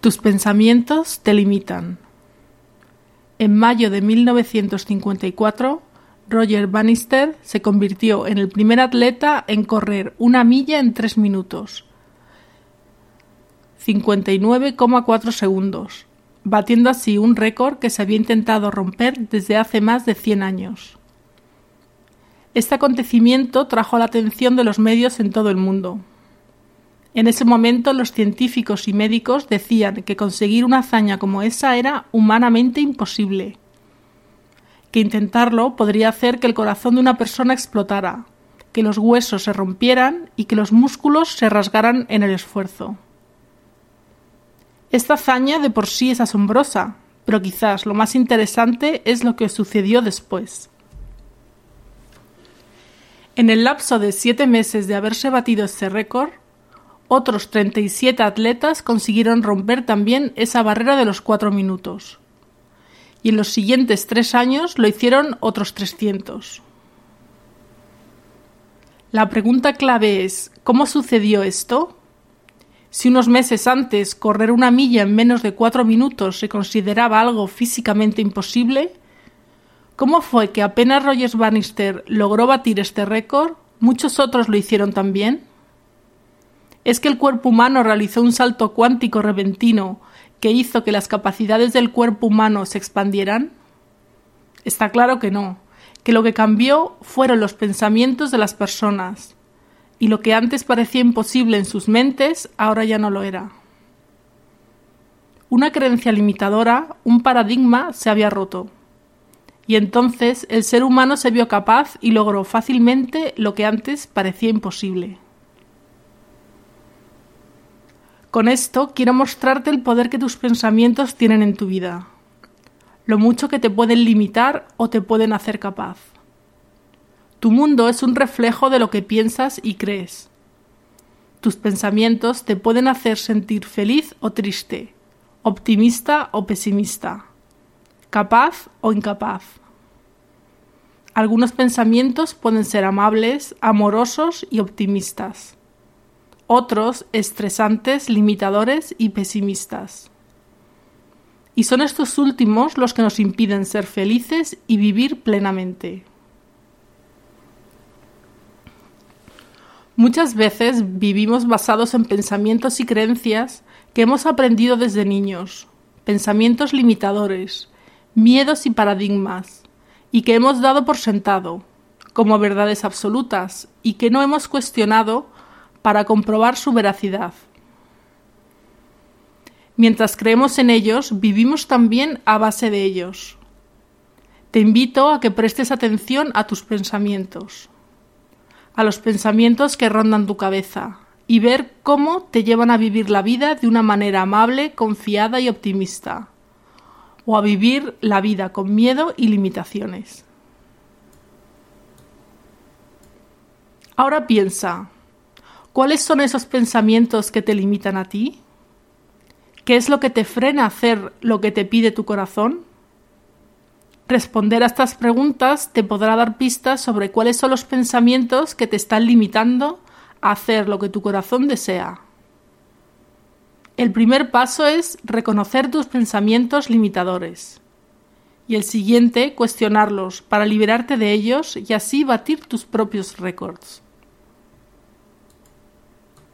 Tus pensamientos te limitan. En mayo de 1954, Roger Bannister se convirtió en el primer atleta en correr una milla en tres minutos, 59,4 segundos, batiendo así un récord que se había intentado romper desde hace más de 100 años. Este acontecimiento trajo la atención de los medios en todo el mundo. En ese momento los científicos y médicos decían que conseguir una hazaña como esa era humanamente imposible, que intentarlo podría hacer que el corazón de una persona explotara, que los huesos se rompieran y que los músculos se rasgaran en el esfuerzo. Esta hazaña de por sí es asombrosa, pero quizás lo más interesante es lo que sucedió después. En el lapso de siete meses de haberse batido este récord, otros 37 atletas consiguieron romper también esa barrera de los cuatro minutos. Y en los siguientes tres años lo hicieron otros 300. La pregunta clave es, ¿cómo sucedió esto? Si unos meses antes correr una milla en menos de cuatro minutos se consideraba algo físicamente imposible, ¿cómo fue que apenas Rogers Bannister logró batir este récord, muchos otros lo hicieron también? ¿Es que el cuerpo humano realizó un salto cuántico repentino que hizo que las capacidades del cuerpo humano se expandieran? Está claro que no, que lo que cambió fueron los pensamientos de las personas, y lo que antes parecía imposible en sus mentes ahora ya no lo era. Una creencia limitadora, un paradigma se había roto. Y entonces el ser humano se vio capaz y logró fácilmente lo que antes parecía imposible. Con esto quiero mostrarte el poder que tus pensamientos tienen en tu vida, lo mucho que te pueden limitar o te pueden hacer capaz. Tu mundo es un reflejo de lo que piensas y crees. Tus pensamientos te pueden hacer sentir feliz o triste, optimista o pesimista, capaz o incapaz. Algunos pensamientos pueden ser amables, amorosos y optimistas. Otros estresantes, limitadores y pesimistas. Y son estos últimos los que nos impiden ser felices y vivir plenamente. Muchas veces vivimos basados en pensamientos y creencias que hemos aprendido desde niños, pensamientos limitadores, miedos y paradigmas, y que hemos dado por sentado, como verdades absolutas, y que no hemos cuestionado para comprobar su veracidad. Mientras creemos en ellos, vivimos también a base de ellos. Te invito a que prestes atención a tus pensamientos a los pensamientos que rondan tu cabeza y ver cómo te llevan a vivir la vida de una manera amable, confiada y optimista, o a vivir la vida con miedo y limitaciones. Ahora piensa, ¿cuáles son esos pensamientos que te limitan a ti? ¿Qué es lo que te frena a hacer lo que te pide tu corazón? Responder a estas preguntas te podrá dar pistas sobre cuáles son los pensamientos que te están limitando a hacer lo que tu corazón desea. El primer paso es reconocer tus pensamientos limitadores y el siguiente cuestionarlos para liberarte de ellos y así batir tus propios récords.